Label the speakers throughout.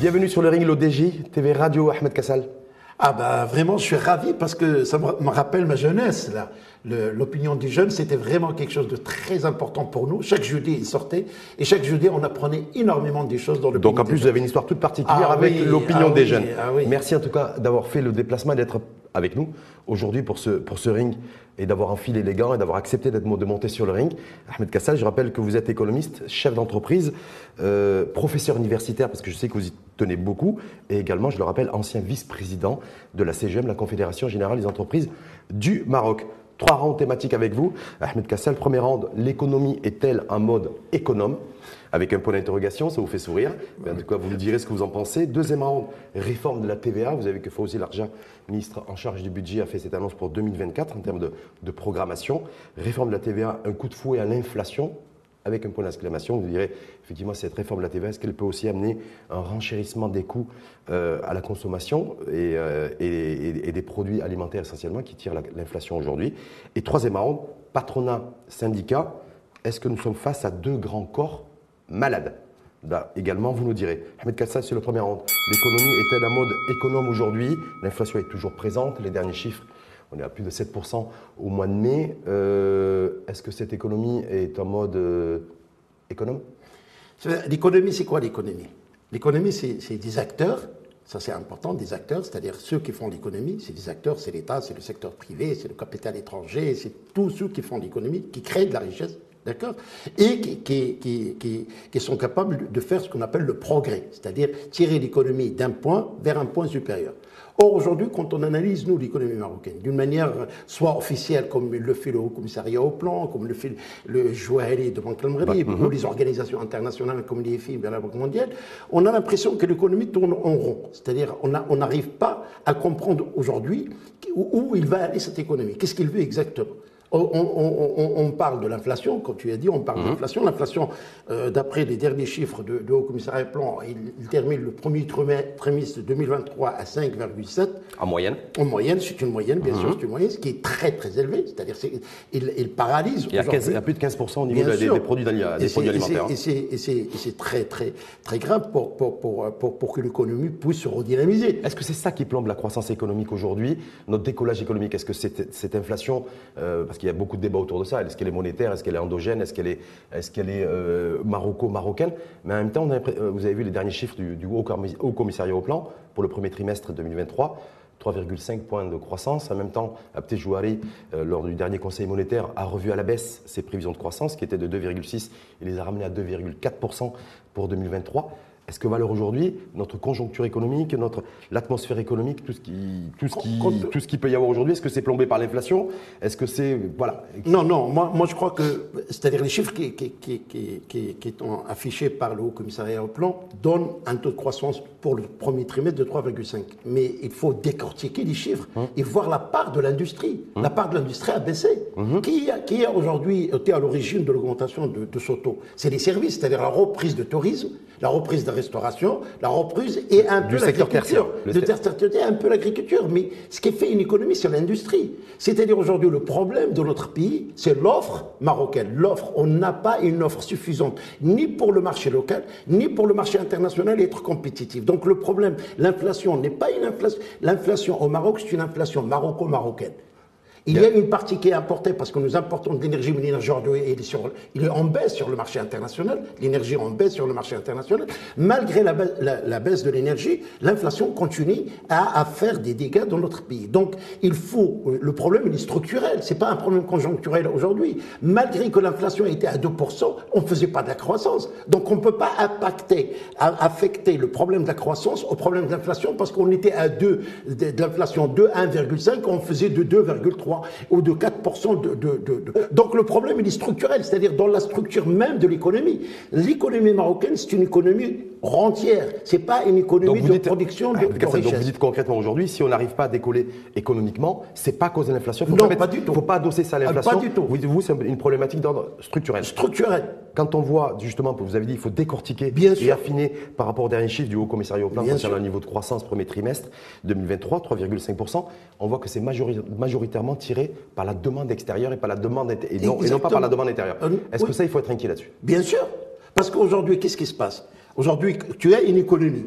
Speaker 1: Bienvenue sur le ring l'ODJ, TV Radio, Ahmed Kassal.
Speaker 2: Ah bah vraiment, je suis ravi parce que ça me rappelle ma jeunesse là. L'opinion des jeunes, c'était vraiment quelque chose de très important pour nous. Chaque jeudi, il sortait et chaque jeudi, on apprenait énormément des choses dans le
Speaker 1: Donc en plus, vous avez une histoire toute particulière
Speaker 2: Ah
Speaker 1: avec
Speaker 2: oui,
Speaker 1: l'opinion
Speaker 2: ah
Speaker 1: des
Speaker 2: oui,
Speaker 1: jeunes.
Speaker 2: ah oui.
Speaker 1: Merci en tout cas d'avoir fait le déplacement et d'être avec nous aujourd'hui pour ce, ring et d'avoir enfilé les gants et d'avoir accepté de monter sur le ring. Ahmed Kassal, je rappelle que vous êtes économiste, chef d'entreprise, euh, professeur universitaire parce que je sais que vous y tenez beaucoup et également, je le rappelle, ancien vice-président de la CGM, la Confédération Générale des Entreprises du Maroc. Trois rounds thématiques avec vous. Ahmed Kassal, premier round, l'économie est-elle un mode économe? Avec un point d'interrogation, ça vous fait sourire. Mais en tout cas, vous nous direz ce que vous en pensez. Deuxième round, réforme de la TVA. Vous avez que Fawzi Larja, ministre en charge du budget, a fait cette annonce pour 2024 en termes de, programmation. Réforme de la TVA, un coup de fouet à l'inflation avec un point d'exclamation, vous direz effectivement cette réforme de la TVA, est-ce qu'elle peut aussi amener un renchérissement des coûts euh, à la consommation et, euh, et- des produits alimentaires essentiellement qui tirent la- l'inflation aujourd'hui? Et troisième round, patronat, syndicat, est-ce que nous sommes face à deux grands corps malades? Là, également, vous nous direz. Ahmed Kassal, c'est le premier round. L'économie est-elle un mode économe aujourd'hui? L'inflation est toujours présente. Les derniers chiffres, on est à plus de 7% au mois de mai. Euh, Est-ce que cette économie est en mode euh, économe?
Speaker 2: L'économie, c'est quoi l'économie? L'économie, c'est des acteurs, ça c'est important, des acteurs, c'est-à-dire ceux qui font l'économie, c'est des acteurs, c'est l'État, c'est le secteur privé, c'est le capital étranger, c'est tous ceux qui font l'économie, qui créent de la richesse, d'accord Et qui, qui, qui, qui, sont capables de faire ce qu'on appelle le progrès, c'est-à-dire tirer l'économie d'un point vers un point supérieur. Or, aujourd'hui, quand on analyse, nous, l'économie marocaine, d'une manière soit officielle, comme le fait le Haut Commissariat au Plan, comme le fait le Jouaheli de Banque al ou les organisations internationales comme l'IFI, la Banque mondiale, on a l'impression que l'économie tourne en rond. C'est-à-dire, on n'arrive pas à comprendre aujourd'hui où, où il va aller cette économie. Qu'est-ce qu'il veut exactement? On, parle de l'inflation, comme tu as dit, on parle de l'inflation. L'inflation, euh, d'après les derniers chiffres de, de Haut Commissariat Plan, il, il termine le premier trimestre trimestre 2023 à 5,7.
Speaker 1: En moyenne
Speaker 2: En moyenne, c'est une moyenne, bien
Speaker 1: Mhm.
Speaker 2: sûr, c'est une moyenne, ce qui est très très élevé. C'est-à-dire, c'est- il, il paralyse.
Speaker 1: Il y a, 15 il y
Speaker 2: aujourd'hui.
Speaker 1: a plus de 15% au niveau des, produits, des alimentaires. hein.
Speaker 2: Et c'est- et très très très grave pour, pour, pour, pour, pour que l'économie puisse se redynamiser.
Speaker 1: Est-ce que c'est ça qui plombe la croissance économique aujourd'hui, notre décollage économique Est-ce que cette, cette inflation, euh, parce qu'il y a beaucoup de débats autour de ça, est-ce qu'elle est monétaire, est-ce qu'elle est endogène, est-ce qu'elle est, est, euh, maroco-marocaine Mais en même temps, euh, vous avez vu les derniers chiffres du, Haut Commis- Haut Commissariat au Plan pour le premier trimestre 2023. 3,5 points de croissance. En même temps, Abté Jouari, euh, lors du dernier Conseil monétaire, a revu à la baisse ses prévisions de croissance, qui étaient de 2,6. Il les a ramenées à 2,4% pour 2023. Est-ce que valeur aujourd'hui, notre conjoncture économique, notre l'atmosphère économique, tout ce qui, tout ce qui,
Speaker 2: Compte-
Speaker 1: tout ce qui peut y avoir aujourd'hui, est-ce que c'est plombé par l'inflation? Est-ce que c'est voilà
Speaker 2: Non, non, moi, moi je crois que, c'est-à-dire les chiffres qui, qui, qui, qui, qui, qui sont affichés par le Haut Commissariat au Plan donnent un taux de croissance pour le premier trimestre de 3,5. Mais il faut décortiquer les chiffres et voir la part de l'industrie. La part de l'industrie a baissé. Qui, a, qui a aujourd'hui été à l'origine de l'augmentation de, de ce taux? C'est les services, c'est-à-dire la reprise de tourisme, la reprise de restauration, la reprise et un
Speaker 1: Du
Speaker 2: peu l'agriculture.
Speaker 1: Le
Speaker 2: tertiaire, un peu l'agriculture. Mais ce qui fait une économie, c'est l'industrie. C'est-à-dire aujourd'hui, le problème de notre pays, c'est l'offre marocaine. L'offre, on n'a pas une offre suffisante, ni pour le marché local, ni pour le marché international et être compétitif. Donc le problème, l'inflation n'est pas une inflation. L'inflation au Maroc, c'est une inflation maroco-marocaine. Il y a une partie qui est importée parce que nous importons de l'énergie, mais l'énergie aujourd'hui il est, sur, il est en baisse sur le marché international. L'énergie est en baisse sur le marché international. Malgré la, baisse- la- la baisse de l'énergie, l'inflation continue à, à faire des dégâts dans notre pays. Donc, il faut. Le problème, il est structurel. C'est pas un problème conjoncturel aujourd'hui. Malgré que l'inflation était à 2%, on ne faisait pas de la croissance. Donc, on ne peut pas impacter, affecter le problème de la croissance au problème de l'inflation parce qu'on était à 2, de, de l'inflation de 1,5, on faisait de 2,3 ou de 4% de, de, Donc le problème, il est structurel, c'est-à-dire dans la structure même de l'économie. L'économie marocaine, c'est une économie rentière. C'est pas une économie de production de,
Speaker 1: Ah,
Speaker 2: de
Speaker 1: donc vous dites concrètement aujourd'hui, si on n'arrive pas à décoller économiquement, c'est pas à cause de l'inflation.
Speaker 2: Non,
Speaker 1: mettre-
Speaker 2: pas du tout.
Speaker 1: faut pas adosser ça à
Speaker 2: Ah,
Speaker 1: l'inflation.
Speaker 2: pas du tout.
Speaker 1: Vous, vous, c'est une problématique d'ordre structurel.
Speaker 2: Structurel.
Speaker 1: Quand on voit, justement, vous avez dit, il faut décortiquer
Speaker 2: Bien
Speaker 1: et
Speaker 2: sûr.
Speaker 1: affiner par rapport au dernier chiffre du Haut Commissariat au Plan concernant le niveau de croissance premier trimestre 2023, 3,5%, on voit que c'est majori- majoritairement tiré par la demande extérieure et, par la demande et, non, et non pas par la demande intérieure.
Speaker 2: Euh,
Speaker 1: Est-ce que ça, il faut être inquiet là-dessus?
Speaker 2: Bien sûr. Parce qu'aujourd'hui, qu'est-ce qui se passe? Aujourd'hui, tu as une économie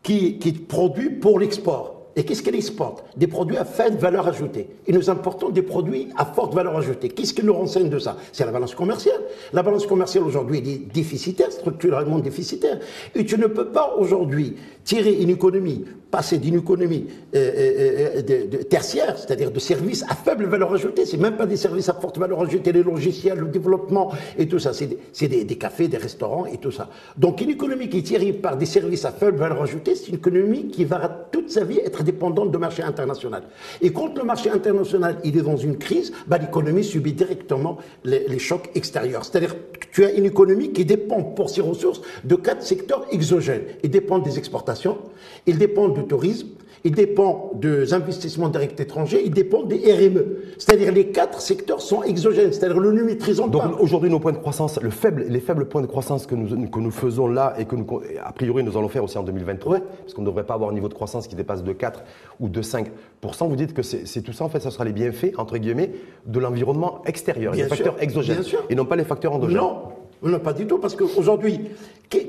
Speaker 2: qui, qui produit pour l'export. Et qu'est-ce qu'elle exporte Des produits à faible valeur ajoutée. Et nous importons des produits à forte valeur ajoutée. Qu'est-ce qui nous renseigne de ça? C'est la balance commerciale. La balance commerciale aujourd'hui est déficitaire, structurellement déficitaire. Et tu ne peux pas aujourd'hui tirer une économie, passer d'une économie euh, euh, euh, de, tertiaire, c'est-à-dire de services à faible valeur ajoutée, c'est même pas des services à forte valeur ajoutée, les logiciels, le développement et tout ça, c'est des, cafés, des restaurants et tout ça. Donc une économie qui est tirée par des services à faible valeur ajoutée, c'est une économie qui va toute sa vie être dépendante de marché international. Et quand le marché international il est dans une crise, bah, l'économie subit directement les, chocs extérieurs. C'est-à-dire que tu as une économie qui dépend pour ses ressources de quatre secteurs exogènes. Il dépend des exportations il dépend du tourisme, il dépend des investissements directs étrangers, il dépend des RME. C'est-à-dire les quatre secteurs sont exogènes, c'est-à-dire nous ne maîtrisons
Speaker 1: Donc,
Speaker 2: pas.
Speaker 1: Donc aujourd'hui, nos points de croissance, le faible, les faibles points de croissance que nous, que nous faisons là et que nous, a priori nous allons faire aussi en 2023, parce qu'on ne devrait pas avoir un niveau de croissance qui dépasse de 4 ou de 5% vous dites que c'est tout ça, en fait, ça sera les bienfaits, entre guillemets, de l'environnement extérieur, les facteurs exogènes, et non pas les facteurs endogènes.
Speaker 2: Non, non, pas du tout, parce qu'aujourd'hui, qui,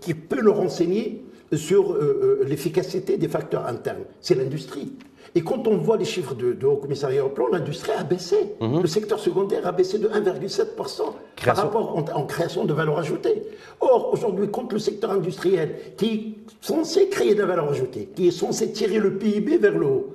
Speaker 2: qui peut nous renseigner sur euh, euh, l'efficacité des facteurs internes? C'est l'industrie. Et quand on voit les chiffres de, de Haut Commissariat au plan, l'industrie a baissé. Mhm. Le secteur secondaire a baissé de 1,7% par rapport en, création de valeur ajoutée. Or, aujourd'hui, quand le secteur industriel, qui est censé créer de la valeur ajoutée, qui est censé tirer le PIB vers le haut,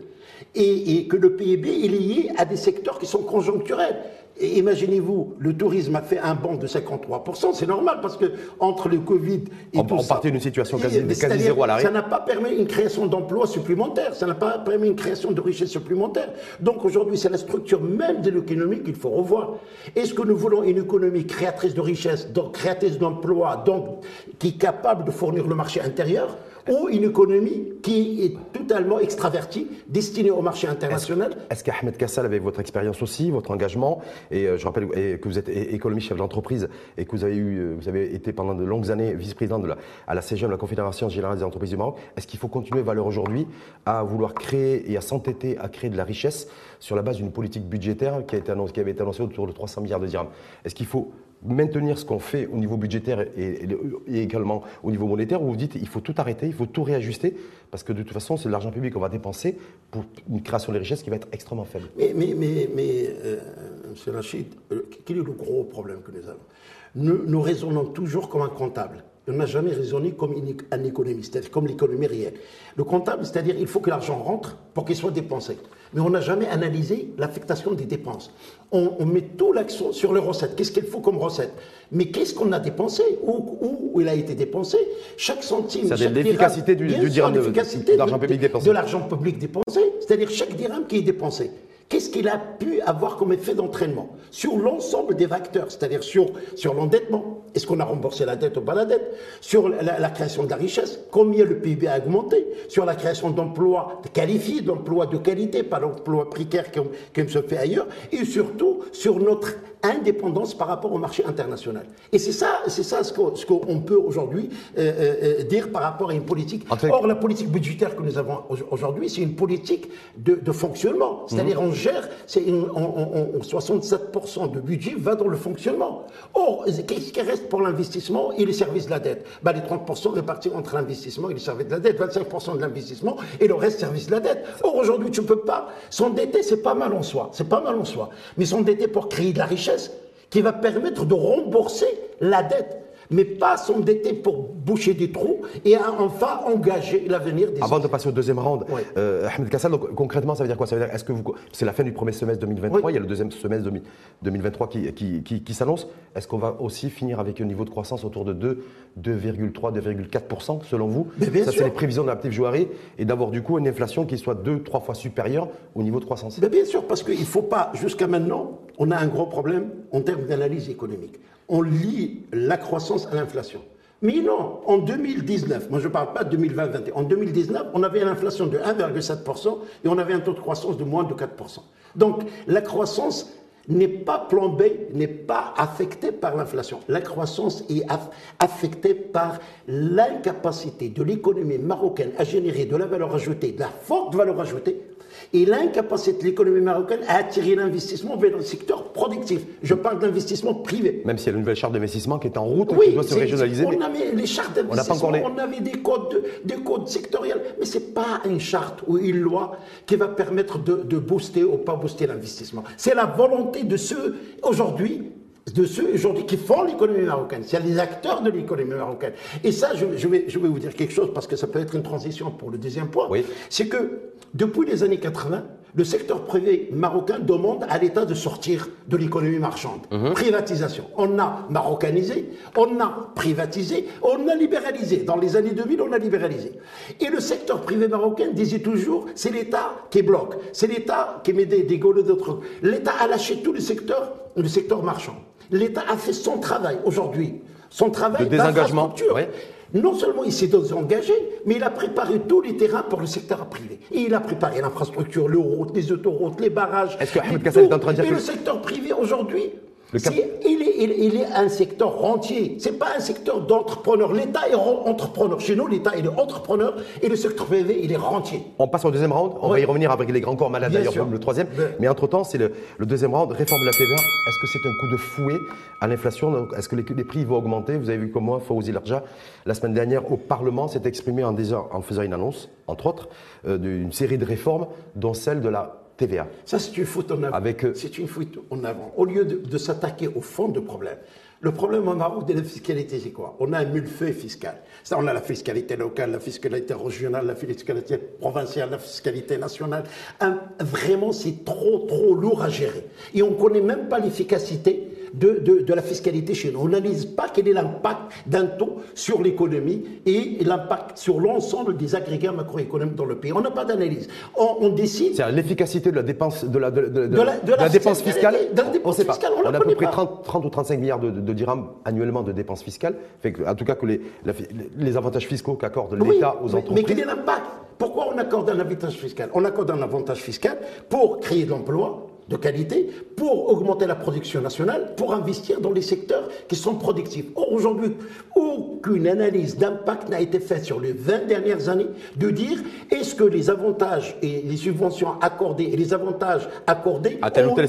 Speaker 2: et, et que le PIB est lié à des secteurs qui sont conjoncturels, imaginez-vous, le tourisme a fait un bond de 53%, c'est normal parce que entre le Covid et
Speaker 1: on, tout on partait d'une situation quasi, quasi zéro à.
Speaker 2: Ça n'a pas permis une création d'emplois supplémentaires, ça n'a pas permis une création de richesses supplémentaires. Donc aujourd'hui, c'est la structure même de l'économie qu'il faut revoir. Est-ce que nous voulons une économie créatrice de richesses, donc créatrice d'emplois, donc qui est capable de fournir le marché intérieur? Ou une économie qui est totalement extravertie, destinée au marché international.
Speaker 1: Est-ce qu'Ahmed Kassal, avec votre expérience aussi, votre engagement, et euh, je rappelle que vous êtes économiste chef d'entreprise et que vous avez, eu, euh, vous avez été pendant de longues années vice-président de la, à la CGM, la Confédération Générale des Entreprises du Maroc, est-ce qu'il faut continuer, valeur aujourd'hui, à vouloir créer et à s'entêter à créer de la richesse sur la base d'une politique budgétaire qui, a été annoncée, qui avait été annoncée autour de 300 milliards de dirhams? Est-ce qu'il faut maintenir ce qu'on fait au niveau budgétaire et, également au niveau monétaire, où vous dites il faut tout arrêter, il faut tout réajuster, parce que de toute façon, c'est l'argent public qu'on va dépenser pour une création de richesses qui va être extrêmement faible.
Speaker 2: Mais, mais, mais, mais euh, M. Rachid, euh, quel est le gros problème que nous avons? Nous, nous raisonnons toujours comme un comptable. On n'a jamais raisonné comme un économiste, c'est-à-dire comme l'économie réelle. Le comptable, c'est-à-dire il faut que l'argent rentre pour qu'il soit dépensé. Mais on n'a jamais analysé l'affectation des dépenses. On, met tout l'accent sur les recettes. Qu'est-ce qu'il faut comme recette? Mais qu'est-ce qu'on a dépensé? Où, où, il a été dépensé? Chaque centime,
Speaker 1: C'est-à-dire l'efficacité du, du dirham de l'argent public dépensé.
Speaker 2: De l'argent public dépensé, c'est-à-dire chaque dirham qui est dépensé. Qu'est-ce qu'il a pu avoir comme effet d'entraînement sur l'ensemble des facteurs, c'est-à-dire sur, sur l'endettement? Est-ce qu'on a remboursé la dette ou pas la dette? Sur la, création de la richesse Combien le PIB a augmenté? Sur la création d'emplois qualifiés, d'emplois de qualité, pas d'emplois précaires comme, comme se fait ailleurs? Et surtout sur notre indépendance par rapport au marché international. Et c'est ça, c'est ça ce qu'on ce peut aujourd'hui euh, euh, euh, dire par rapport à une politique. Or, la politique budgétaire que nous avons aujourd'hui, c'est une politique de, de fonctionnement. C'est-à-dire, mhm. on gère, c'est 67% de budget va dans le fonctionnement. Or, qu'est-ce qui reste pour l'investissement et les services de la dette? Bah, Les 30% répartis entre l'investissement et les services de la dette, 25% de l'investissement et le reste services de la dette. Or, aujourd'hui, tu ne peux pas. S'endetter, c'est pas mal en soi. C'est pas mal en soi. Mais s'endetter pour créer de la richesse, qui va permettre de rembourser la dette mais pas s'endetter pour boucher des trous et enfin engager l'avenir des
Speaker 1: Avant de passer au deuxième round, euh, Ahmed Kassal, donc, concrètement, ça veut dire quoi? Ça veut dire, est-ce que vous, c'est la fin du premier semestre 2023, il y a le deuxième semestre 2023 qui, qui, qui, s'annonce. Est-ce qu'on va aussi finir avec un niveau de croissance autour de 2, 2,3, 2,4% selon vous? Ça, c'est les prévisions de l'actif Jouari et d'avoir du coup une inflation qui soit deux, trois fois supérieure au niveau de croissance.
Speaker 2: Mais bien sûr, parce qu'il ne faut pas, jusqu'à maintenant, on a un gros problème en termes d'analyse économique on lie la croissance à l'inflation. Mais non, en 2019, moi je ne parle pas de 2020-2021, en 2019, on avait une inflation de 1,7% et on avait un taux de croissance de moins de 4%. Donc la croissance n'est pas plombé, n'est pas affecté par l'inflation. La croissance est affectée par l'incapacité de l'économie marocaine à générer de la valeur ajoutée, de la forte valeur ajoutée, et l'incapacité de l'économie marocaine à attirer l'investissement vers le secteur productif. Je parle d'investissement privé.
Speaker 1: Même s'il y a une nouvelle charte d'investissement qui est en route,
Speaker 2: oui,
Speaker 1: qui doit se régionaliser.
Speaker 2: On avait les chartes d'investissement, on, avait des codes, des codes sectoriels, mais ce n'est pas une charte ou une loi qui va permettre de, de booster ou pas booster l'investissement. C'est la volonté de ceux, aujourd'hui, de ceux aujourd'hui qui font l'économie marocaine. C'est les acteurs de l'économie marocaine. Et ça, je, vais, je vais vous dire quelque chose parce que ça peut être une transition pour le deuxième point.
Speaker 1: Oui.
Speaker 2: C'est que depuis les années 80, le secteur privé marocain demande à l'État de sortir de l'économie marchande. Mhm. Privatisation. On a marocanisé, on a privatisé, on a libéralisé. Dans les années 2000, on a libéralisé. Et le secteur privé marocain disait toujours, c'est l'État qui bloque, c'est l'État qui met des, des d'autres. L'État a lâché tout le secteur, le secteur marchand. L'État a fait son travail aujourd'hui. Son travail
Speaker 1: de désengagement.
Speaker 2: Non seulement il s'est engagé, mais il a préparé tous les terrains pour le secteur privé. Et il a préparé l'infrastructure, les routes, les autoroutes, les barrages.
Speaker 1: Est-ce que Ahmed Kassel est en train de dire
Speaker 2: Et le secteur privé aujourd'hui, il, est, un secteur rentier. C'est pas un secteur d'entrepreneur. L'État est entrepreneur. Chez nous, l'État est entrepreneur et le secteur privé, il est rentier.
Speaker 1: On passe au deuxième round. On va y revenir avec les grands corps malades d'ailleurs, le troisième. Mais entre-temps, c'est le, deuxième round. Réforme de la TVA. Est-ce que c'est un coup de fouet à l'inflation? Est-ce que les, prix vont augmenter? Vous avez vu comment Fawzi Larja, la semaine dernière, au Parlement, s'est exprimé en, en faisant une annonce, entre autres, euh, d'une série de réformes, dont celle de la TVA.
Speaker 2: Ça, c'est une faute en avant. Avec, euh, C'est une faute en avant. Au lieu de, s'attaquer au fond du problème, le problème en Maroc de la fiscalité, c'est quoi? On a un millefeuille fiscal. Ça, on a la fiscalité locale, la fiscalité régionale, la fiscalité provinciale, la fiscalité nationale. vraiment, c'est trop, trop lourd à gérer. Et on ne connaît même pas l'efficacité de, de, la fiscalité chez nous. On n'analyse pas quel est l'impact d'un taux sur l'économie et l'impact sur l'ensemble des agrégats macroéconomiques dans le pays. On n'a pas d'analyse. On, décide.
Speaker 1: C'est l'efficacité de la dépense, de la, de, la, dépense fiscale. on sait pas. On, a à peu près 30, 30, ou 35 milliards de, dirhams annuellement de dépenses fiscales. Fait que, en tout cas, que les, les avantages fiscaux qu'accorde l'État aux entreprises.
Speaker 2: Mais quel est l'impact? Pourquoi on accorde un avantage fiscal? On accorde un avantage fiscal pour créer de l'emploi de qualité pour augmenter la production nationale, pour investir dans les secteurs qui sont productifs. Or, aujourd'hui, aucune analyse d'impact n'a été faite sur les 20 dernières années de dire est-ce que les avantages et les subventions accordées et les avantages accordés
Speaker 1: à tel ou tel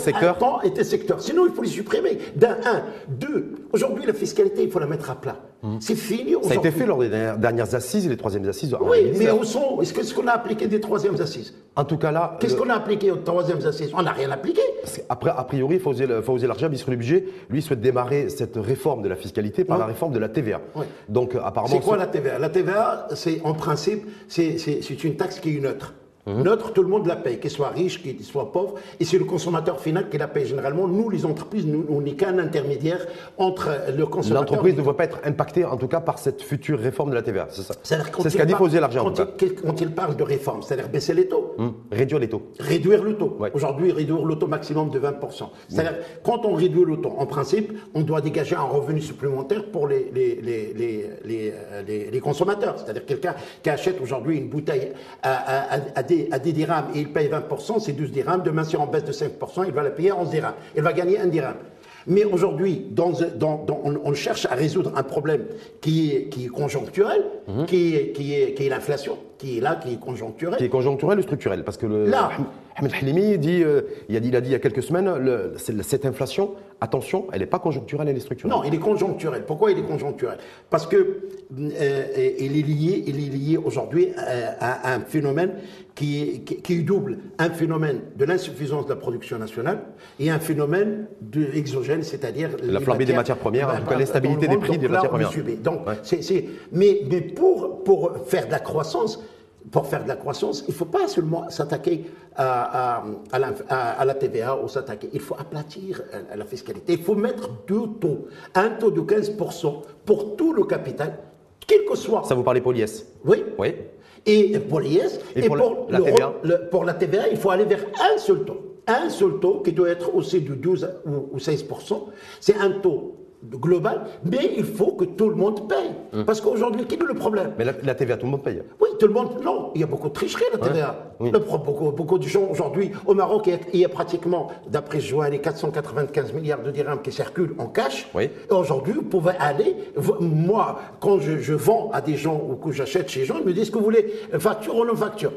Speaker 1: secteur.
Speaker 2: Sinon, il faut les supprimer. D'un, un. Deux, aujourd'hui, la fiscalité, il faut la mettre à plat. Mmh. C'est fini
Speaker 1: Ça a été fait lors des dernières assises et les troisièmes assises.
Speaker 2: Oui, mais où sont Est-ce qu'on a appliqué des troisièmes assises?
Speaker 1: En tout cas là.
Speaker 2: Qu'est-ce qu'on a appliqué aux troisièmes assises? On n'a rien appliqué
Speaker 1: après, a priori, Fawzi Larja, ministre du Budget, lui souhaite démarrer cette réforme de la fiscalité par la réforme de la TVA.
Speaker 2: Donc, apparemment. C'est quoi la TVA La TVA, c'est en principe, c'est une taxe qui est neutre. Mmh. Neutre, tout le monde la paye, qu'il soit riche, qu'il soit pauvre, et c'est le consommateur final qui la paye généralement. Nous, les entreprises, nous, on n'est qu'un intermédiaire entre le consommateur.
Speaker 1: L'entreprise ne doit pas être impactée, en tout cas, par cette future réforme de la TVA, c'est ça C'est ce qu'a dit Fosé l'argent.
Speaker 2: Quand, il parle de réforme, c'est-à-dire baisser les taux.
Speaker 1: Mmh. Réduire les taux.
Speaker 2: Réduire le taux. Aujourd'hui, réduire le taux maximum de 20%. C'est-à-dire, mmh. quand on réduit le taux, en principe, on doit dégager un revenu supplémentaire pour les, les, les, les, les consommateurs. C'est-à-dire quelqu'un qui achète aujourd'hui une bouteille à, à, à à 10 dirhams et il paye 20%, c'est 12 dirhams. Demain, si on baisse de 5%, il va la payer 11 dirhams. Il va gagner 1 dirham. Mais aujourd'hui, on, cherche à résoudre un problème qui est, qui est conjoncturel, mhm. qui est, qui est, qui est l'inflation, qui est là, qui est conjoncturel.
Speaker 1: Qui est conjoncturel ou structurel Parce que le,
Speaker 2: là,
Speaker 1: Ahmed Halimi dit, euh, il, a dit, il a dit il y a quelques semaines, cette inflation, attention, elle n'est pas conjoncturelle, elle est structurelle.
Speaker 2: Non, elle est conjoncturelle. Pourquoi elle est conjoncturelle Parce que euh, est lié, il est lié aujourd'hui à, un phénomène qui, qui, double un phénomène de l'insuffisance de la production nationale et un phénomène de exogène, c'est-à-dire
Speaker 1: la flambée des matières premières, en tout cas l'instabilité des prix des matières premières.
Speaker 2: Donc, mais, mais pour, pour faire de la croissance, pour faire de la croissance, il ne faut pas seulement s'attaquer à, à, la, TVA ou s'attaquer. Il faut aplatir euh, la fiscalité. Il faut mettre deux taux. Un taux de 15% pour tout le capital, quel que soit.
Speaker 1: Ça vous parlez pour l'IS
Speaker 2: Oui.
Speaker 1: Oui.
Speaker 2: Et pour l'IS. Et, pour, la TVA Pour la TVA, il faut aller vers un seul taux. Un seul taux qui doit être aussi de 12 ou 16%. C'est un taux global, mais il faut que tout le monde paye.
Speaker 1: Hum.
Speaker 2: Parce qu'aujourd'hui, quel est le problème?
Speaker 1: Mais la, la TVA, tout le monde paye.
Speaker 2: Oui, tout le monde. Non, il y a beaucoup de tricherie la TVA.
Speaker 1: Oui.
Speaker 2: Le pro- beaucoup, beaucoup de gens aujourd'hui au Maroc, il y a, pratiquement, d'après vois, les 495 milliards de dirhams qui circulent en cash.
Speaker 1: Oui.
Speaker 2: Et aujourd'hui, vous pouvez aller. Moi, quand je, je vends à des gens ou que j'achète chez gens, ils me disent que vous voulez facture ou non facture.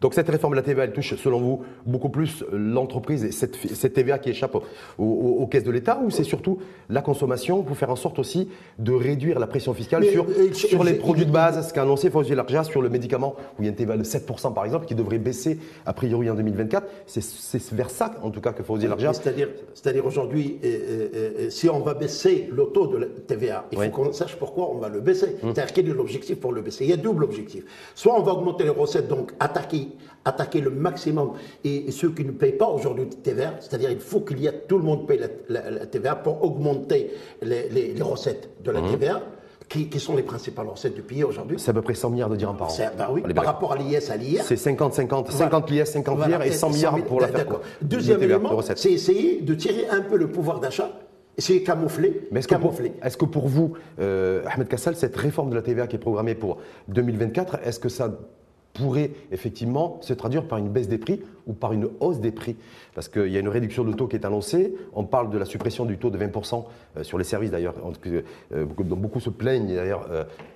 Speaker 1: Donc cette réforme de la TVA, elle touche, selon vous, beaucoup plus l'entreprise et cette, cette TVA qui échappe aux, aux- aux caisses de l'État ou c'est surtout la consommation pour faire en sorte aussi de réduire la pression fiscale
Speaker 2: Mais,
Speaker 1: sur,
Speaker 2: euh,
Speaker 1: sur les produits de base, ce qu'a annoncé Fauzi Larja sur le médicament où il y a une TVA de 7% par exemple qui devrait baisser a priori en 2024. C'est- vers ça en tout cas que Fauzi Larja.
Speaker 2: C'est-à-dire, aujourd'hui, euh, euh, si on va baisser le taux de la TVA, il
Speaker 1: Oui.
Speaker 2: faut qu'on sache pourquoi on va le baisser. C'est-à-dire quel est l'objectif pour le baisser Il y a double objectif. Soit on va augmenter les recettes, donc attaquer, attaquer le maximum et, et ceux qui ne payent pas aujourd'hui de TVA, c'est-à-dire il faut qu'il y ait tout le monde paye la, la- la TVA pour augmenter les, les- les recettes de la TVA, qui, qui sont les principales recettes du pays aujourd'hui.
Speaker 1: C'est à peu près 100 milliards de dirhams par an.
Speaker 2: C'est- bah oui, par rapport à l'IS à l'IR.
Speaker 1: C'est 50-50, 50 l'IS, 50
Speaker 2: Voilà,
Speaker 1: l'IR et 100 milliards pour la faire.
Speaker 2: Deuxième
Speaker 1: de
Speaker 2: élément, c'est essayer de tirer un peu le pouvoir d'achat, essayer de camoufler.
Speaker 1: Mais est-ce que, pour,
Speaker 2: camoufler.
Speaker 1: est-ce que pour vous, euh, Ahmed Kassal, cette réforme de la TVA qui est programmée pour 2024, est-ce que ça pourrait effectivement se traduire par une baisse des prix ou par une hausse des prix Parce qu'il y a une réduction de taux qui est annoncée. On parle de la suppression du taux de 20% euh, sur les services d'ailleurs, euh, dont beaucoup se plaignent d'ailleurs,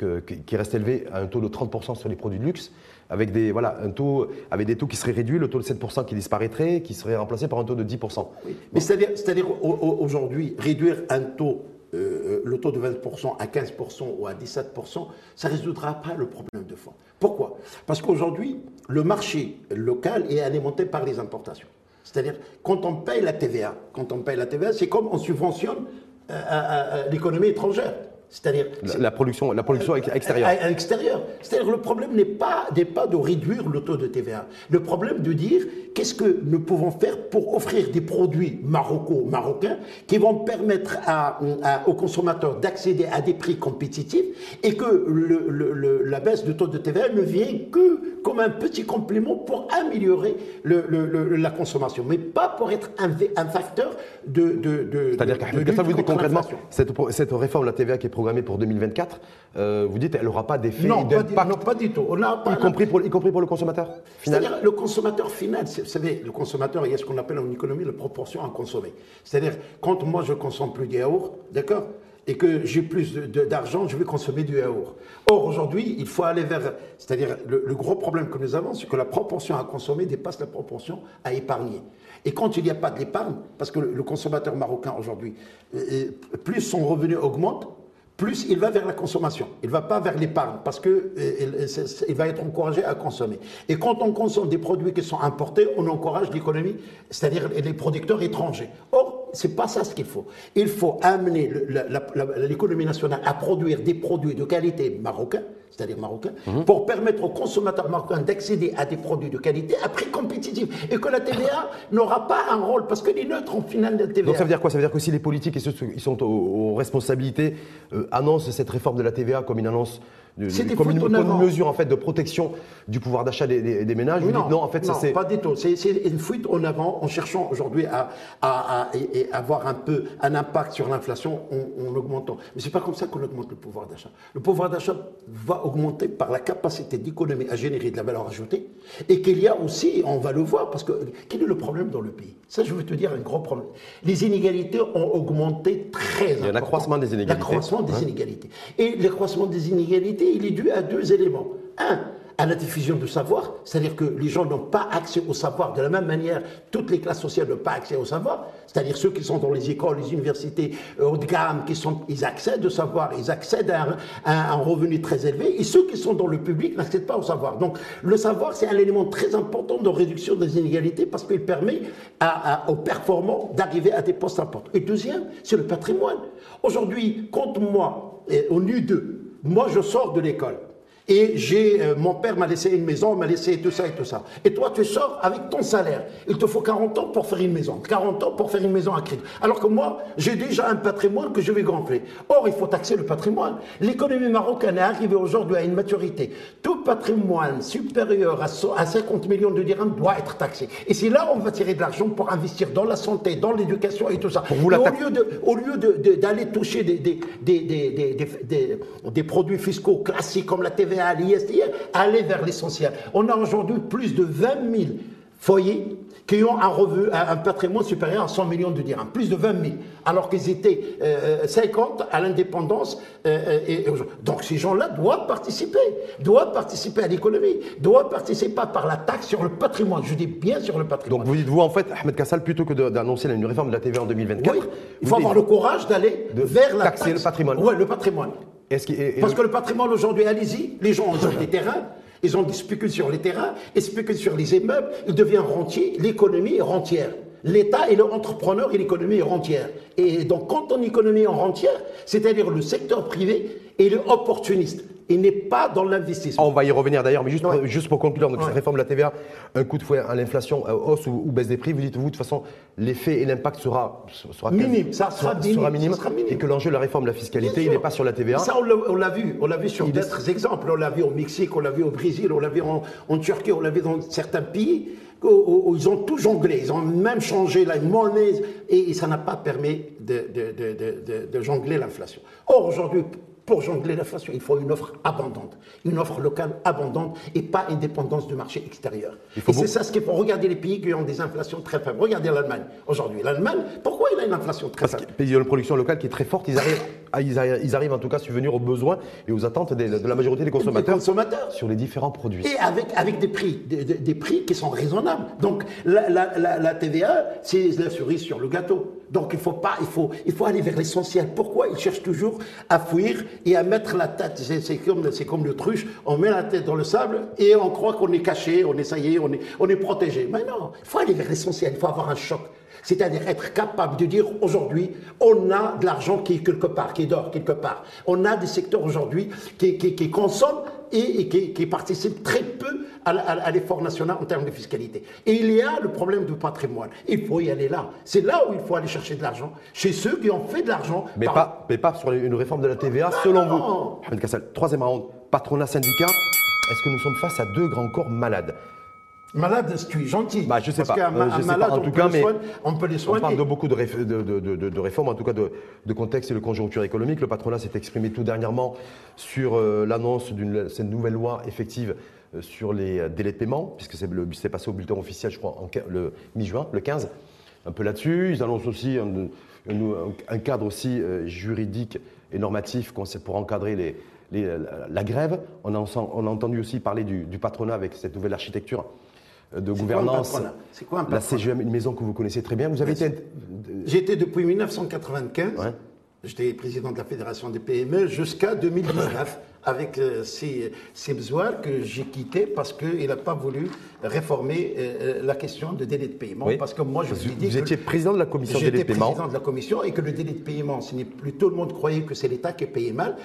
Speaker 1: euh, qui reste élevé à un taux de 30% sur les produits de luxe. Avec des, voilà, un taux, avec des taux qui seraient réduits, le taux de 7% qui disparaîtrait, qui serait remplacé par un taux de 10%.
Speaker 2: Mais c'est-à-dire, c'est-à-dire au- au- aujourd'hui, réduire un taux, euh, le taux de 20% à 15% ou à 17%, ça ne résoudra pas le problème de fond. Pourquoi? Parce qu'aujourd'hui, le marché local est alimenté par les importations. C'est-à-dire, quand on paye la TVA, quand on paye la TVA, c'est comme on subventionne euh, l'économie étrangère. C'est-à-dire,
Speaker 1: La, la production, la production
Speaker 2: à,
Speaker 1: extérieure.
Speaker 2: à l'extérieur. C'est-à-dire le problème n'est pas, pas de réduire le taux de TVA. Le problème de dire qu'est-ce que nous pouvons faire pour offrir des produits maroco-marocains qui vont permettre à- aux consommateurs d'accéder à des prix compétitifs et que le- le- le- la baisse du taux de TVA ne vient que comme un petit complément pour améliorer la consommation, mais pas pour être un, facteur de... de, de
Speaker 1: C'est-à-dire qu'Ahmed
Speaker 2: de
Speaker 1: concrètement, cette, cette réforme de la TVA qui est programmée pour 2024, euh, vous dites elle n'aura pas d'effet
Speaker 2: Non, pas, du-
Speaker 1: d'impact,
Speaker 2: non, pas du tout. On pas-
Speaker 1: y, compris pour, y compris pour le consommateur final
Speaker 2: C'est-à-dire le consommateur final, vous savez, le consommateur, il y a ce qu'on appelle en économie la proportion à consommer. C'est-à-dire, quand moi je consomme plus de yaourt, d'accord et que j'ai plus de- de- d'argent, je vais consommer du yaourt. Or, aujourd'hui, il faut aller vers... C'est-à-dire, le, le gros problème que nous avons, c'est que la proportion à consommer dépasse la proportion à épargner. Et quand il n'y a pas d'épargne, parce que le, le consommateur marocain aujourd'hui, euh, euh, plus son revenu augmente, plus il va vers la consommation. Il ne va pas vers l'épargne parce que euh, c'est- il va être encouragé à consommer. Et quand on consomme des produits qui sont importés, on encourage l'économie, c'est-à-dire les producteurs étrangers. Or, c'est pas ça ce qu'il faut. Il faut amener l'économie nationale à produire des produits de qualité marocains, c'est-à-dire marocains, pour permettre aux consommateurs marocains d'accéder à des produits de qualité à prix compétitif. Et que la TVA n'aura pas un rôle, parce que les neutres, en final, de la TVA.
Speaker 1: Donc ça veut dire quoi? Ça veut dire que si les politiques et ceux qui sont aux, aux responsabilités euh, annoncent cette réforme de la TVA comme une annonce, de- comme, une, comme une mesure en fait de protection du pouvoir d'achat des, des- des ménages, vous dites non, en fait ça
Speaker 2: non,
Speaker 1: c'est...
Speaker 2: pas du tout. C'est c'est une fuite en avant en cherchant aujourd'hui à, à- à- et- et avoir un peu un impact sur l'inflation en, en augmentant. Mais c'est pas comme ça qu'on augmente le pouvoir d'achat. Le pouvoir d'achat va augmenter par la capacité d'économie à générer de la valeur ajoutée et qu'il y a aussi, on va le voir, parce que quel est le problème dans le pays? Ça, je veux te dire un gros problème. Les inégalités ont augmenté très
Speaker 1: Il y a un accroissement des inégalités.
Speaker 2: L'accroissement des
Speaker 1: Hein?
Speaker 2: inégalités. Et l'accroissement des inégalités, il est dû à deux éléments. Un, à la diffusion du savoir, c'est-à-dire que les gens n'ont pas accès au savoir de la même manière, toutes les classes sociales n'ont pas accès au savoir, c'est-à-dire ceux qui sont dans les écoles, les universités euh, haut de gamme, qui sont, ils accèdent au savoir, ils accèdent à un, revenu très élevé, et ceux qui sont dans le public n'accèdent pas au savoir. Donc le savoir, c'est un élément très important de réduction des inégalités parce qu'il permet aux performants d'arriver à des postes importants. Et deuxième, c'est le patrimoine. Aujourd'hui, quand moi, au NU2, moi je sors de l'école, Et j'ai, euh, mon père m'a laissé une maison, m'a laissé tout ça et tout ça. Et toi, tu sors avec ton salaire. Il te faut 40 ans pour faire une maison. 40 ans pour faire une maison à crédit. Alors que moi, j'ai déjà un patrimoine que je vais gonfler. Or, il faut taxer le patrimoine. L'économie marocaine est arrivée aujourd'hui à une maturité. Tout patrimoine supérieur à 50 millions de dirhams doit être taxé. Et c'est là où on va tirer de l'argent pour investir dans la santé, dans l'éducation et tout ça.
Speaker 1: Pour vous,
Speaker 2: au lieu de, au lieu d'aller toucher des, des, des, des produits fiscaux classiques comme la TVA, à l'ISDR, aller vers l'essentiel. On a aujourd'hui plus de 20 000 foyers qui ont un, revenu, un patrimoine supérieur à 100 millions de dirhams, plus de 20 000, alors qu'ils étaient 50 euh, à l'indépendance. Euh, donc ces gens-là doivent participer, doivent participer à l'économie, doivent participer par la taxe sur le patrimoine. Je dis bien sur le patrimoine.
Speaker 1: Donc vous dites-vous en fait, Ahmed Kassal, plutôt que d'annoncer une réforme de la TVA en 2024,
Speaker 2: il faut avoir le courage d'aller vers la
Speaker 1: taxer le patrimoine.
Speaker 2: Oui, le patrimoine. Parce que le patrimoine aujourd'hui, allez-y, les gens ont des terrains, ils ont spéculent sur les terrains, ils spéculent sur les immeubles, ils deviennent rentiers, l'économie rentière. L'État est l'entrepreneur et l'économie est rentière. Et donc, quand on économie est rentière, c'est-à-dire le secteur privé, est opportuniste il n'est pas dans l'investissement.
Speaker 1: On va y revenir d'ailleurs, mais juste, pour, juste pour conclure, donc cette réforme de la TVA, un coup de fouet à l'inflation, hausse ou, baisse des prix, vous dites-vous, de toute façon, l'effet et l'impact sera,
Speaker 2: sera, minime, ça sera, minime,
Speaker 1: et que l'enjeu de la réforme de la fiscalité, il n'est pas sur la TVA.
Speaker 2: Ça, on l'a vu, on l'a vu sur d'autres exemples, on l'a vu au Mexique, on l'a vu au Brésil, on l'a vu en, Turquie, on l'a vu dans certains pays. Ils ont tout jonglé, ils ont même changé la monnaie et, ça n'a pas permis de, de jongler l'inflation. Or, aujourd'hui, pour jongler l'inflation, il faut une offre abondante, une offre locale abondante et pas une dépendance du marché extérieur. Et c'est ça ce qu'il faut. Regarder les pays qui ont des inflations très faibles. Regardez l'Allemagne aujourd'hui. L'Allemagne, pourquoi il a une inflation très faible?
Speaker 1: Parce qu'ils ont une production locale qui est très forte. Ils arrivent, à, ils arrivent, en tout cas à subvenir aux besoins et aux attentes de la majorité des consommateurs,
Speaker 2: consommateurs,
Speaker 1: sur les différents produits.
Speaker 2: Et avec, avec des prix, des, prix qui sont raisonnables. Donc la, la TVA, c'est la cerise sur le gâteau. Donc il faut pas, il faut, aller vers l'essentiel. Pourquoi ils cherchent toujours à fuir et à mettre la tête? C'est comme, c'est comme truche. On met la tête dans le sable et on croit qu'on est caché, on est ça y est, on est, protégé. Mais non, il faut aller vers l'essentiel. Il faut avoir un choc. C'est-à-dire être capable de dire aujourd'hui, on a de l'argent qui est quelque part, qui dort quelque part. On a des secteurs aujourd'hui qui consomment et, qui, participent très peu à, l'effort national en termes de fiscalité. Et il y a le problème du patrimoine. Il faut y aller là. C'est là où il faut aller chercher de l'argent, chez ceux qui ont fait de l'argent.
Speaker 1: Mais, pas, mais pas sur une réforme de la TVA, selon vous. Kassel, troisième round, patronat syndicat. Est-ce que nous sommes face à deux grands corps malades?
Speaker 2: Malade, tu es gentil.
Speaker 1: Bah, je sais pas. Euh, je malade, sais pas. En tout cas, mais
Speaker 2: on peut les soigner.
Speaker 1: On parle de beaucoup de, de, réformes, en tout cas de, contexte et de conjoncture économique. Le patronat s'est exprimé tout dernièrement sur euh, l'annonce d'une cette nouvelle loi effective euh, sur les délais de paiement, puisque c'est passé au bulletin officiel, je crois, en, le mi-juin, le 15. Un peu là-dessus. Ils annoncent aussi un, cadre aussi juridique et normatif pour encadrer les, la, grève. On a, on a, entendu aussi parler du, du patronat avec cette nouvelle architecture de gouvernance.
Speaker 2: C'est quoi un
Speaker 1: La CGM, une maison que vous connaissez très bien. Vous avez été.
Speaker 2: J'étais depuis 1995. J'étais président de la Fédération des PME jusqu'à 2019 avec euh, ces, ces besoins que j'ai quittés parce qu'il n'a pas voulu réformer euh, euh, la question de délai de paiement. Parce que moi, je
Speaker 1: vous, dit vous étiez président de la commission de délai de paiement.
Speaker 2: président de la commission et que le délai de paiement, ce n'est plus tout le monde croyait que c'est l'État qui payait mal.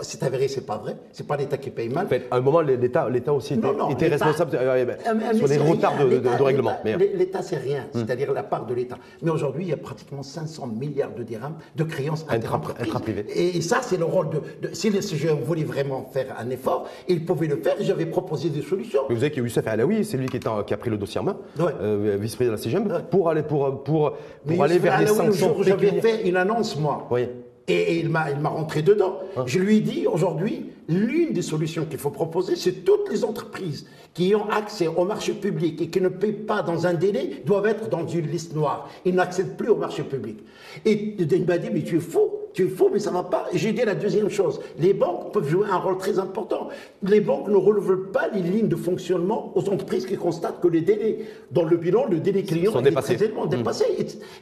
Speaker 2: C'est avéré, c'est pas vrai. C'est pas l'État qui paye mal.
Speaker 1: En fait, à un moment, l'État, l'État aussi était, responsable sur les retards de, règlement.
Speaker 2: L'État, c'est rien. Hmm. C'est-à-dire la part de l'État. Mais aujourd'hui, il y a pratiquement 500 milliards de dirhams de créances
Speaker 1: intra-privées.
Speaker 2: Et ça, c'est le rôle de. si le CGM voulait vraiment faire un effort, il pouvait le faire. J'avais proposé des solutions.
Speaker 1: Mais vous savez que Youssef Alaoui, c'est lui qui, qui, a pris le dossier en main, euh, vice-président de la CGM, pour aller, pour, pour, pour aller vers les sanctions.
Speaker 2: J'avais fait une annonce, moi.
Speaker 1: Oui.
Speaker 2: Et, il m'a rentré dedans. Ah. Je lui ai dit aujourd'hui, l'une des solutions qu'il faut proposer, c'est toutes les entreprises qui ont accès au marché public et qui ne paient pas dans un délai doivent être dans une liste noire. Ils n'accèdent plus au marché public. Et il m'a dit, mais tu es fou tu es faux, mais ça ne va pas. Et j'ai dit la deuxième chose. Les banques peuvent jouer un rôle très important. Les banques ne renouvellent pas les lignes de fonctionnement aux entreprises qui constatent que les délais, dans le bilan, le délai client est
Speaker 1: dépassés.
Speaker 2: très élevé, dépassé.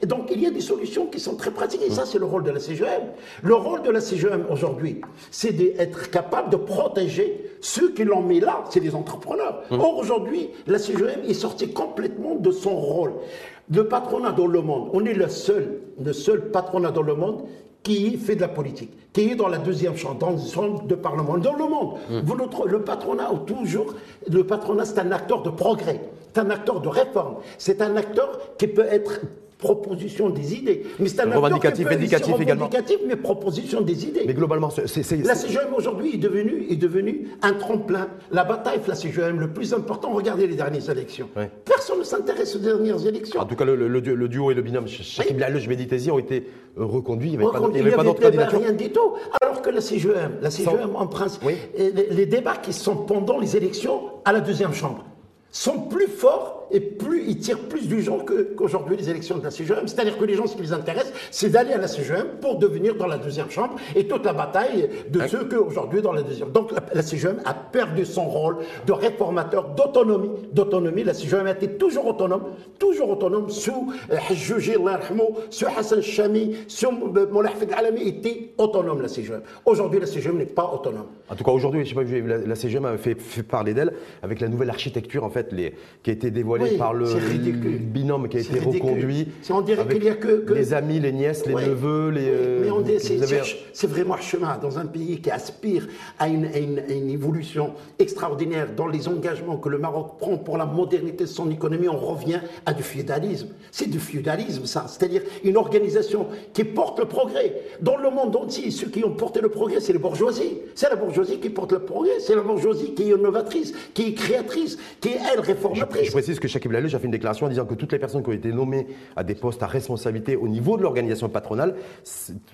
Speaker 2: Et, donc, il y a des solutions qui sont très pratiques. Et ça, c'est le rôle de la CGM. Le rôle de la CGM aujourd'hui, c'est d'être capable de protéger ceux qui l'ont mis là, c'est les entrepreneurs. Mmh. Or, aujourd'hui, la CGM est sortie complètement de son rôle. Le patronat dans le monde, on est le seul, le seul patronat dans le monde qui fait de la politique, qui est dans la deuxième chambre, dans le chambre de parlement, dans le monde.
Speaker 1: Hum.
Speaker 2: Vous, notre- le patronat, toujours, le patronat, c'est un acteur de progrès, c'est un acteur de réforme, c'est un acteur qui peut être proposition des idées. Mais c'est un acteur
Speaker 1: Revendicatif, vindicatif
Speaker 2: aussi
Speaker 1: également.
Speaker 2: revendicatif, mais proposition des idées.
Speaker 1: Mais globalement, c'est-
Speaker 2: La CGM aujourd'hui est devenue est devenu un tremplin. La bataille la CGM, le plus important, regardez les dernières élections. Personne ne s'intéresse aux dernières élections.
Speaker 1: En tout cas, le, le- le duo- et le binôme Shakib Lalouche Béditezi ont été reconduits. Il n'y avait pas,
Speaker 2: Reconduit,
Speaker 1: il y avait pas d'autre
Speaker 2: il y avait
Speaker 1: candidature.
Speaker 2: rien du tout. Alors que la CGM, la CGM en principe,
Speaker 1: Oui.
Speaker 2: les débats qui sont pendant les élections à la deuxième chambre sont plus forts et plus ils tirent plus du gens que- qu'aujourd'hui les élections de la CGM. C'est-à-dire que les gens, ce qui les intéresse, c'est d'aller à la CGM pour devenir dans la deuxième chambre et toute la bataille de ceux qu'aujourd'hui dans la deuxième. Donc la, la CGM a perdu son rôle de réformateur, d'autonomie. D'autonomie, la CGM a été toujours autonome, toujours autonome sous euh, Allah yarhamou, sous Hassan Chami, sous euh, Moulay Alami, était autonome la CGM. Aujourd'hui, la CGM n'est pas autonome.
Speaker 1: En tout cas, aujourd'hui, je sais pas, la, la CGM a fait, fait parler d'elle avec la nouvelle architecture en fait, les, qui a été dévoilée
Speaker 2: Oui,
Speaker 1: par le, binôme qui a été
Speaker 2: ridicule.
Speaker 1: reconduit.
Speaker 2: On dirait qu'il y a que- que-
Speaker 1: les amis, les nièces, les neveux, les.
Speaker 2: Oui,
Speaker 1: euh,
Speaker 2: mais on c'est,
Speaker 1: avez-
Speaker 2: vraiment un chemin dans un pays qui aspire à une, à une- à une évolution extraordinaire dans les engagements que le Maroc prend pour la modernité de son économie. On revient à du féodalisme. C'est du féodalisme, ça. C'est-à-dire une organisation qui porte le progrès. Dans le monde entier, ceux qui ont porté le progrès, c'est les bourgeoisies. C'est la bourgeoisie qui porte le progrès. C'est la bourgeoisie qui est innovatrice, qui est créatrice, qui est, elle,
Speaker 1: Je,
Speaker 2: réformatrice.
Speaker 1: je précise que Lalouche a fait une déclaration en disant que toutes les personnes qui ont été nommées à des postes à responsabilité au niveau de l'organisation patronale,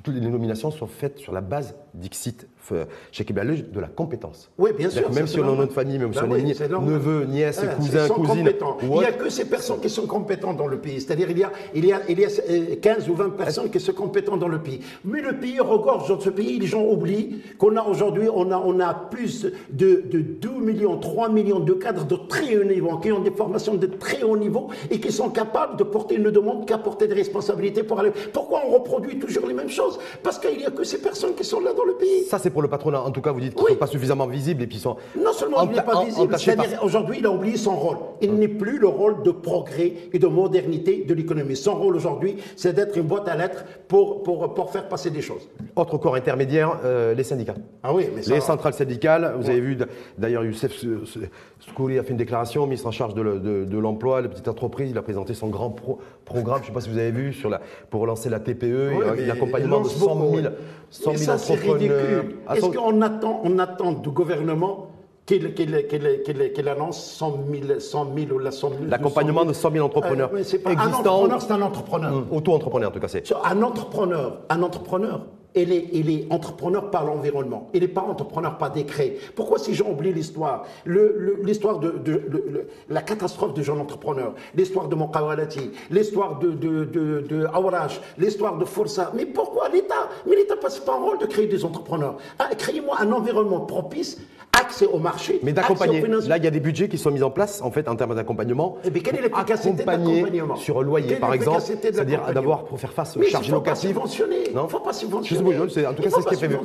Speaker 1: toutes les nominations sont faites sur la base d'Ixit, euh, Lalouche, de la compétence.
Speaker 2: Oui, bien sûr.
Speaker 1: Même si on a nom de famille, même si
Speaker 2: Ben
Speaker 1: on est
Speaker 2: normal.
Speaker 1: neveu, nièce,
Speaker 2: Voilà,
Speaker 1: cousin, cousine.
Speaker 2: Il n'y a que ces personnes qui sont compétentes dans le pays. C'est-à-dire il y a, il y a, il y a euh, 15 ou 20 personnes qui sont compétentes dans le pays. Mais le pays regorge dans ce pays. Les gens oublient qu'on a aujourd'hui, on a, on a plus de, de 2 millions, 3 millions de cadres de très haut niveau, qui ont des formations de très haut niveau et qui sont capables de porter, ne demandent qu'à porter des responsabilités pour aller. Pourquoi on reproduit toujours les mêmes choses? Parce qu'il n'y a que ces personnes qui sont là dans le pays.
Speaker 1: Ça, c'est pour le patronat. En tout cas, vous dites qu'ils ne
Speaker 2: Oui.
Speaker 1: sont pas suffisamment visibles et puis sont.
Speaker 2: Non seulement il n'est pas visible, c'est-à-dire aujourd'hui il a oublié son rôle. Il n'est plus le rôle de progrès et de modernité de l'économie. Son rôle aujourd'hui, c'est d'être une boîte à lettres pour, pour, pour faire passer des choses.
Speaker 1: Autre corps intermédiaire, euh, les syndicats.
Speaker 2: Ah oui, mais ça...
Speaker 1: Les centrales syndicales, vous avez vu d'ailleurs Youssef Skouri a fait une déclaration, ministre en charge de- de l'emploi, la petite entreprise, il a présenté son grand pro- programme, je ne sais pas si vous avez vu, sur la, pour relancer la TPE, et
Speaker 2: mais
Speaker 1: l'accompagnement de
Speaker 2: lance
Speaker 1: 100
Speaker 2: beaucoup,
Speaker 1: 000,
Speaker 2: ouais.
Speaker 1: 100
Speaker 2: Mais
Speaker 1: 000
Speaker 2: ça, c'est
Speaker 1: entrepreneurs.
Speaker 2: ridicule.
Speaker 1: Ah,
Speaker 2: Est-ce qu'on attend, on attend du gouvernement qu'il annonce 100 000, 100 000 ou la 100 000
Speaker 1: L'accompagnement de 100 000 entrepreneurs
Speaker 2: Euh, mais c'est pas- Un entrepreneur, c'est un entrepreneur.
Speaker 1: Hum, Auto-entrepreneurs en tout cas,
Speaker 2: Un entrepreneur, un entrepreneur, il est, entrepreneur par l'environnement. Il n'est pas entrepreneur par décret. Pourquoi ces gens oublient l'histoire? L'histoire de, la catastrophe de jeunes entrepreneurs, l'histoire de Mokawalati, l'histoire de, de, Awarash, l'histoire de Forza. Mais pourquoi l'État? Mais l'État passe pas un rôle de créer des entrepreneurs. Ah, Créez-moi un environnement propice, accès au marché,
Speaker 1: Mais d'accompagner. Là, il y a des budgets qui sont mis en place, en fait, en termes d'accompagnement.
Speaker 2: Eh bien, quelle est l'efficacité l'accompagnement
Speaker 1: sur un loyer,
Speaker 2: Quelle
Speaker 1: par exemple, c'est-à-dire d'avoir pour faire face aux
Speaker 2: Mais
Speaker 1: charges locatives.
Speaker 2: subventionner. Il
Speaker 1: Non
Speaker 2: ne faut pas subventionner.
Speaker 1: En tout cas, c'est ce qui est prévu.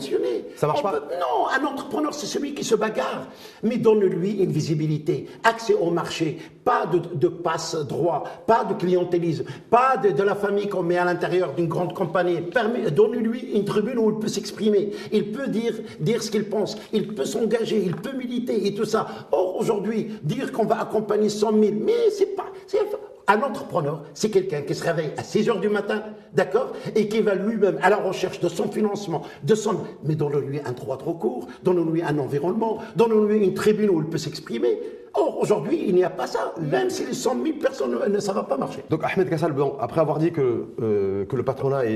Speaker 1: Ça marche pas
Speaker 2: Non, un entrepreneur, c'est celui qui se bagarre. Mais donne-lui une visibilité, accès au marché, pas de, de passe droit, pas de clientélisme, pas de, de la famille qu'on met à l'intérieur d'une grande compagnie. Donne-lui une tribune où il peut s'exprimer. Il peut dire, dire ce qu'il pense. Il peut s'engager. Il peut militer et tout ça. Or, aujourd'hui, dire qu'on va accompagner 100 000, mais c'est pas. un entrepreneur, c'est quelqu'un qui se réveille à 6 heures du matin, d'accord Et qui va lui-même à la recherche de son financement, de son. Mais donne-lui un droit de recours, donne-lui un environnement, donne-lui une tribune où il peut s'exprimer. Or, aujourd'hui, il n'y a pas ça. Même si les 100 000 personnes, ne- ça ne va pas marcher.
Speaker 1: Donc Ahmed Kassal, bon, après avoir dit que, euh, que le patronat est,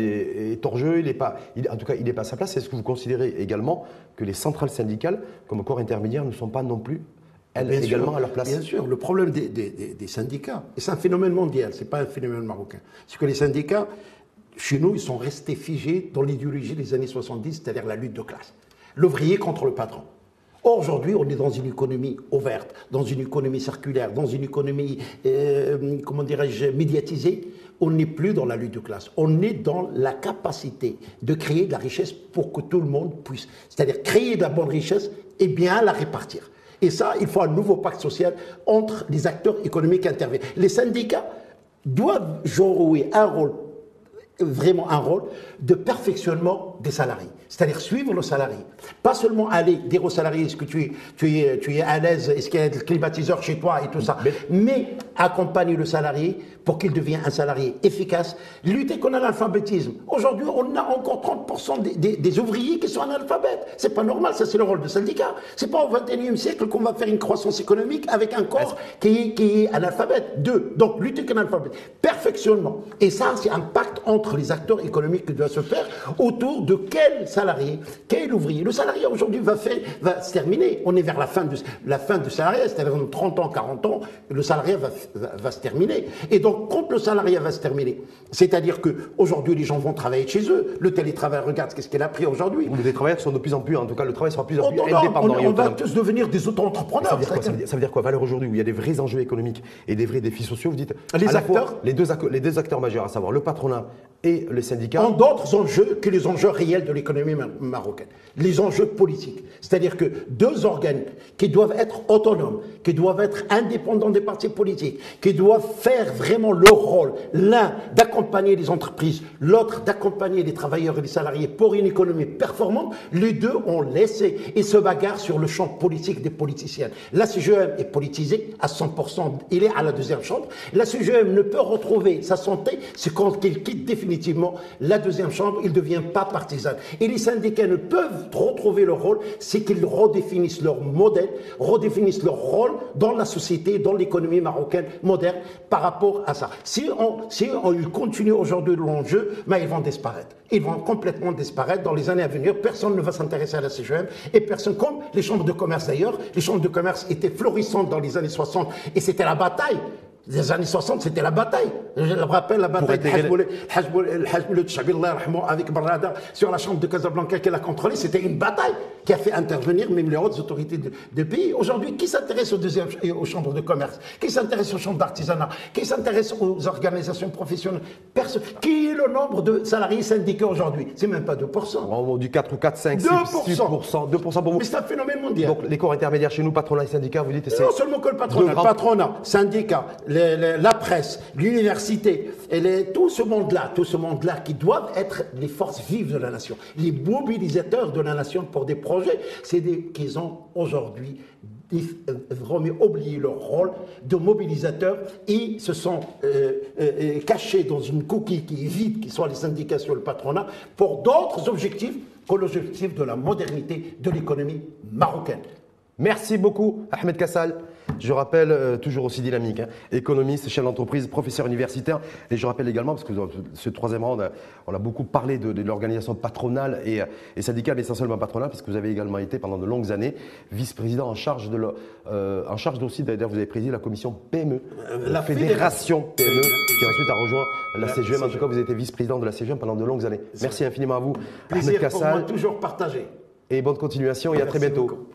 Speaker 1: est hors jeu, il est pas, il- en tout cas il n'est pas à sa place, est-ce que vous considérez également que les centrales syndicales, comme corps intermédiaire, ne sont pas non plus, elles,
Speaker 2: Bien
Speaker 1: également
Speaker 2: sûr,
Speaker 1: à leur place?
Speaker 2: Bien sûr, le problème des, des- des- des syndicats, et c'est un phénomène mondial, ce n'est pas un phénomène marocain, c'est que les syndicats, chez nous, ils sont restés figés dans l'idéologie des années 70, c'est-à-dire la lutte de classe. L'ouvrier contre le patron. Aujourd'hui, on est dans une économie ouverte, dans une économie circulaire, dans une économie, euh, comment dirais-je, médiatisée. On n'est plus dans la lutte de classe. On est dans la capacité de créer de la richesse pour que tout le monde puisse. C'est-à-dire créer de la bonne richesse et bien la répartir. Et ça, il faut un nouveau pacte social entre les acteurs économiques qui interviennent. Les syndicats doivent jouer un rôle vraiment un rôle de perfectionnement des salariés, c'est-à-dire suivre le salarié. Pas seulement aller dire aux salariés est-ce que tu es, tu es, tu es à l'aise, est-ce qu'il y a des climatiseurs chez toi et tout ça, mais, accompagner le salarié pour qu'il devienne un salarié efficace, lutter contre l'alphabétisme. Aujourd'hui, on a encore 30% des, des, ouvriers qui sont analphabètes. C'est pas normal, ça c'est le rôle du syndicat. C'est pas au 21e siècle qu'on va faire une croissance économique avec un corps qui est, qui est analphabète. Deux, donc lutter contre l'alphabétisme. Perfectionnement. Et ça, c'est un pacte entre les acteurs économiques qui doivent se faire autour de quel salarié, quel ouvrier. Le salarié aujourd'hui va, va se terminer. On est vers la fin du, la fin du salariat, c'est-à-dire dans 30 ans, 40 ans, le salariat va, va, se terminer. Et donc, quand le salariat va se terminer, c'est-à-dire que aujourd'hui les gens vont travailler chez eux, le télétravail, regarde ce qu'il a pris aujourd'hui.
Speaker 1: Les travailleurs sont de plus en plus, en tout cas, le travail sera de plus en plus indépendant.
Speaker 2: On, on va tous devenir des auto-entrepreneurs.
Speaker 1: Ça, ça, veut dire quoi? Valeur aujourd'hui, où il y a des vrais enjeux économiques et des vrais défis sociaux, vous dites
Speaker 2: les acteurs,
Speaker 1: les deux, les deux acteurs majeurs, à savoir le patronat et les syndicats
Speaker 2: ont d'autres enjeux que les enjeux réels de l'économie marocaine. Les enjeux politiques. C'est-à-dire que deux organes qui doivent être autonomes, qui doivent être indépendants des partis politiques, qui doivent faire vraiment leur rôle, l'un d'accompagner les entreprises, l'autre d'accompagner les travailleurs et les salariés pour une économie performante, les deux ont laissé et se bagarrent sur le champ politique des politiciens. La CGM est politisée à 100%, il est à la deuxième chambre. La CGM ne peut retrouver sa santé, c'est quand il quitte définitivement la deuxième chambre, il ne devient pas partisan. Syndicats ne peuvent retrouver leur rôle, c'est qu'ils redéfinissent leur modèle, redéfinissent leur rôle dans la société, dans l'économie marocaine moderne par rapport à ça. Si on, continue aujourd'hui l'enjeu, mais ils vont disparaître. Ils vont complètement disparaître dans les années à venir. Personne ne va s'intéresser à la CGM et personne, comme les chambres de commerce d'ailleurs, les chambres de commerce étaient florissantes dans les années 60 et c'était la bataille les années 60, c'était la bataille. Je me rappelle la bataille de avec Barada sur la chambre de Casablanca qu'elle a contrôlée. C'était une bataille qui a fait intervenir même les hautes autorités du pays. Aujourd'hui, qui s'intéresse aux, deuxième, aux chambres de commerce? Qui s'intéresse aux chambres d'artisanat? Qui s'intéresse aux organisations professionnelles? Personne. Qui est le nombre de salariés syndiqués aujourd'hui? C'est même pas 2%.
Speaker 1: du 4 ou 4, 5, 6, 6%. 2% pour vous.
Speaker 2: Mais c'est un phénomène mondial.
Speaker 1: Donc les corps intermédiaires chez nous, patronat et syndicats, vous dites...
Speaker 2: Non seulement que le patronat, le patronat, syndicat, la presse, l'université, tout ce monde-là, tout ce monde-là qui doivent être les forces vives de la nation, les mobilisateurs de la nation pour des projets, c'est qu'ils ont aujourd'hui vraiment oublié leur rôle de mobilisateurs et se sont euh, euh, cachés dans une coquille qui est vide, qui sont les syndicats sur le patronat, pour d'autres objectifs que l'objectif de la modernité de l'économie marocaine.
Speaker 1: Merci beaucoup, Ahmed Kassal. Je rappelle, euh, toujours aussi dynamique, hein, économiste, chef d'entreprise, professeur universitaire. Et je rappelle également, parce que dans ce troisième round, on a, beaucoup parlé de, l'organisation patronale et, et, syndicale, essentiellement patronale, parce que vous avez également été pendant de longues années vice-président en charge de euh, en charge aussi, d'ailleurs, vous avez présidé la commission PME,
Speaker 2: euh, la fédération PME,
Speaker 1: qui ensuite a rejoint la, CGM. En tout cas, vous avez été vice-président de la CGM pendant de longues années. Merci infiniment à vous.
Speaker 2: Plaisir Ahmed Kassal. pour moi, toujours partagé.
Speaker 1: Et bonne continuation et à très bientôt.